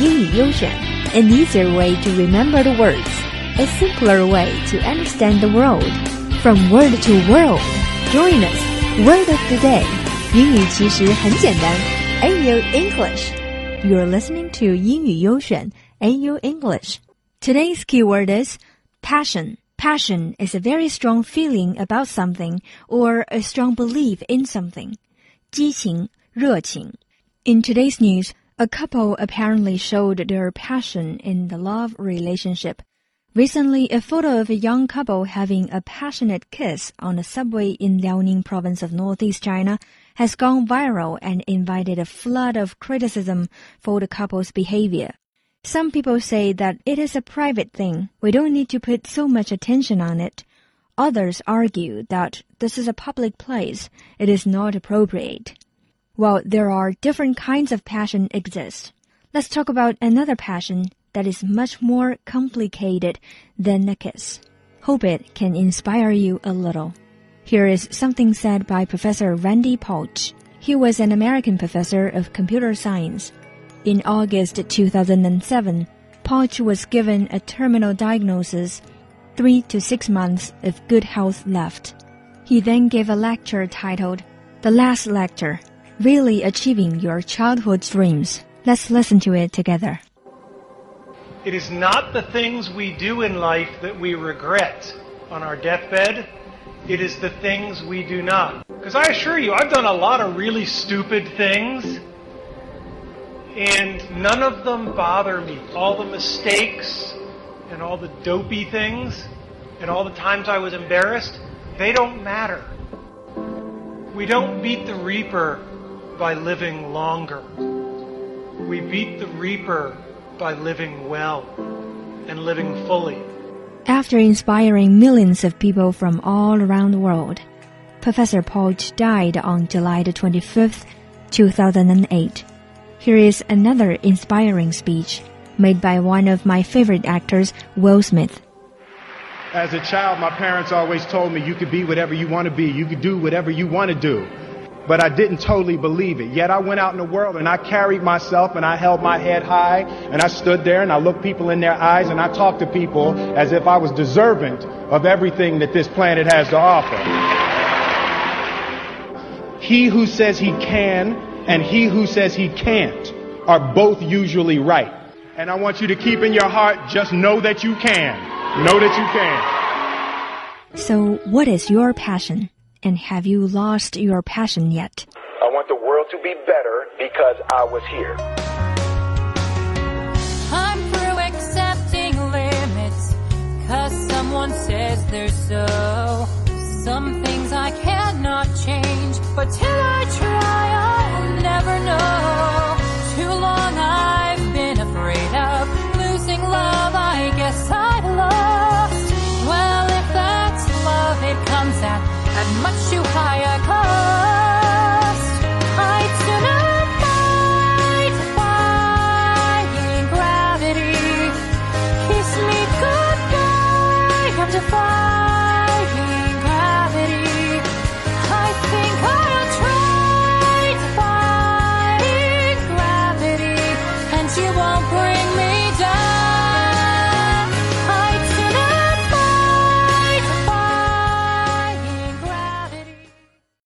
英语优选，an easier way to remember the words, a simpler way to understand the world. From word to world, join us. Word of the day，英语其实很简单。AU English. You're listening to 英语优选 AU English. Today's keyword is passion. Passion is a very strong feeling about something or a strong belief in something. 激情、热情. In today's news, a couple apparently showed their passion in the love relationship. Recently, a photo of a young couple having a passionate kiss on a subway in Liaoning province of northeast China has gone viral and invited a flood of criticism for the couple's behavior. Some people say that it is a private thing. We don't need to put so much attention on it. Others argue that this is a public place. It is not appropriate. Well, there are different kinds of passion exist. Let's talk about another passion that is much more complicated than a kiss. Hope it can inspire you a little. Here is something said by Professor Randy Pausch. He was an American professor of computer science. In August 2007, Pausch was given a terminal diagnosis, three to six months of good health left. He then gave a lecture titled The Last Lecture really achieving your childhood dreams. Let's listen to it together. It is not the things we do in life that we regret on our deathbed. It is the things we do not. Because I assure you, I've done a lot of really stupid things, and none of them bother me. All the mistakes and all the dopey things and all the times I was embarrassed, they don't matter. We don't beat the reaper by living longer. We beat the reaper by living well and living fully. After inspiring millions of people from all around the world, Professor Pausch died on July 25, 2008. Here is another inspiring speech made by one of my favorite actors, Will Smith. As a child, my parents always told me you could be whatever you want to be, you could do whatever you want to do but I didn't totally believe it. Yet I went out in the world and I carried myself and I held my head high and I stood there and I looked people in their eyes and I talked to people as if I was deserving of everything that this planet has to offer. He who says he can and he who says he can't are both usually right. And I want you to keep in your heart, just know that you can. Know that you can. So, what is your passion? And have you lost your passion yet? I want the world to be better because I was here.